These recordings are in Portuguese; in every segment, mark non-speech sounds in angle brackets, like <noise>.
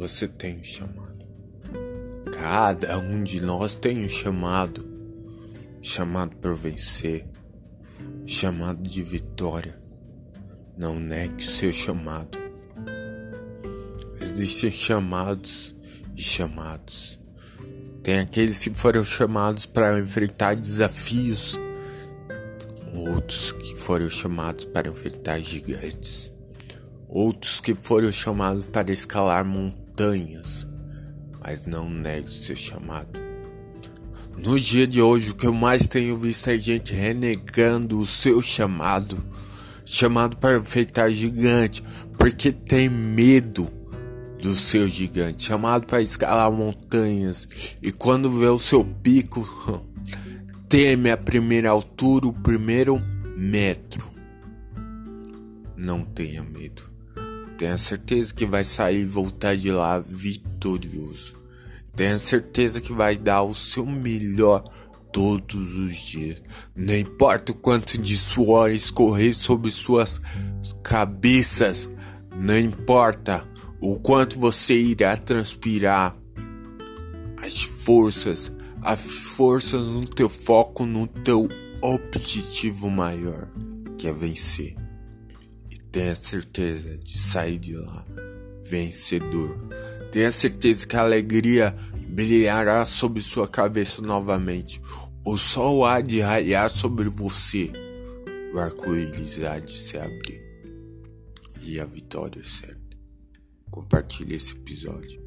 você tem um chamado. Cada um de nós tem um chamado. Chamado para vencer. Chamado de vitória. Não negue o seu chamado. Existem chamados e chamados. Tem aqueles que foram chamados para enfrentar desafios, outros que foram chamados para enfrentar gigantes, outros que foram chamados para escalar montanhas, mas não negue o seu chamado. No dia de hoje, o que eu mais tenho visto é gente renegando o seu chamado, chamado para enfrentar gigante, porque tem medo do seu gigante, chamado para escalar montanhas, e quando vê o seu pico, <laughs> teme a primeira altura, o primeiro metro. Não tenha medo. Tenha certeza que vai sair e voltar de lá vitorioso. Tenha certeza que vai dar o seu melhor todos os dias. Não importa o quanto de suor escorrer sobre suas cabeças, não importa o quanto você irá transpirar, as forças, as forças no teu foco, no teu objetivo maior, que é vencer. Tenha certeza de sair de lá vencedor. Tenha certeza que a alegria brilhará sobre sua cabeça novamente. O sol há de raiar sobre você. O arco-íris há de se abrir. E a vitória é certa. Compartilhe esse episódio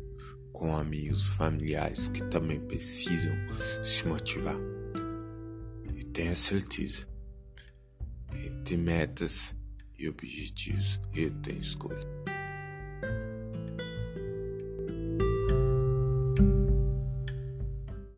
com amigos, familiares que também precisam se motivar. E tenha certeza, entre metas e objetivos, eu tenho escolha.